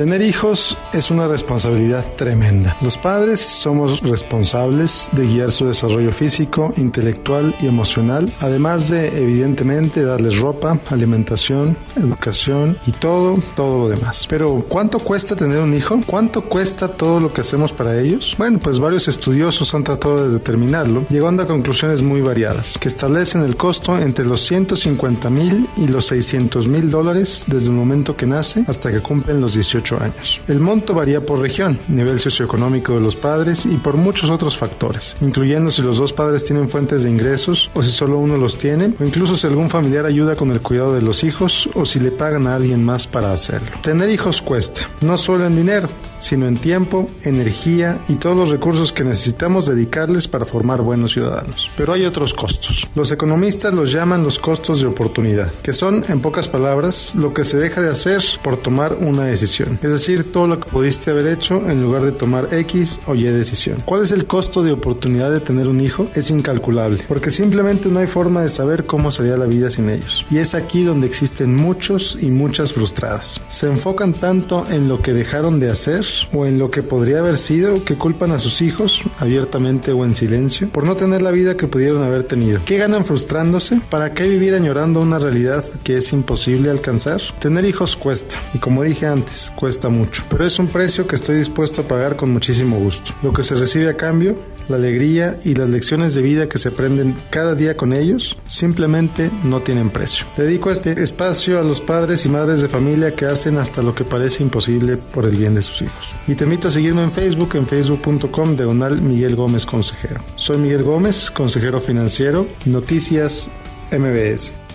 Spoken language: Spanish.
Tener hijos es una responsabilidad tremenda. Los padres somos responsables de guiar su desarrollo físico, intelectual y emocional, además de evidentemente darles ropa, alimentación, educación y todo, todo lo demás. Pero ¿cuánto cuesta tener un hijo? ¿Cuánto cuesta todo lo que hacemos para ellos? Bueno, pues varios estudiosos han tratado de determinarlo, llegando a conclusiones muy variadas, que establecen el costo entre los 150 mil y los 600 mil dólares desde el momento que nace hasta que cumplen los 18 años. El monto varía por región, nivel socioeconómico de los padres y por muchos otros factores, incluyendo si los dos padres tienen fuentes de ingresos o si solo uno los tiene, o incluso si algún familiar ayuda con el cuidado de los hijos o si le pagan a alguien más para hacerlo. Tener hijos cuesta, no solo en dinero, sino en tiempo, energía y todos los recursos que necesitamos dedicarles para formar buenos ciudadanos. Pero hay otros costos. Los economistas los llaman los costos de oportunidad, que son, en pocas palabras, lo que se deja de hacer por tomar una decisión. Es decir, todo lo que pudiste haber hecho en lugar de tomar X o Y decisión. ¿Cuál es el costo de oportunidad de tener un hijo? Es incalculable, porque simplemente no hay forma de saber cómo sería la vida sin ellos. Y es aquí donde existen muchos y muchas frustradas. Se enfocan tanto en lo que dejaron de hacer o en lo que podría haber sido que culpan a sus hijos, abiertamente o en silencio, por no tener la vida que pudieron haber tenido. ¿Qué ganan frustrándose? ¿Para qué vivir añorando una realidad que es imposible alcanzar? Tener hijos cuesta, y como dije antes, cuesta mucho, pero es un precio que estoy dispuesto a pagar con muchísimo gusto. Lo que se recibe a cambio la alegría y las lecciones de vida que se aprenden cada día con ellos simplemente no tienen precio. Dedico este espacio a los padres y madres de familia que hacen hasta lo que parece imposible por el bien de sus hijos. Y te invito a seguirme en Facebook, en facebook.com diagonal Miguel Gómez Consejero. Soy Miguel Gómez, consejero financiero, Noticias MBS.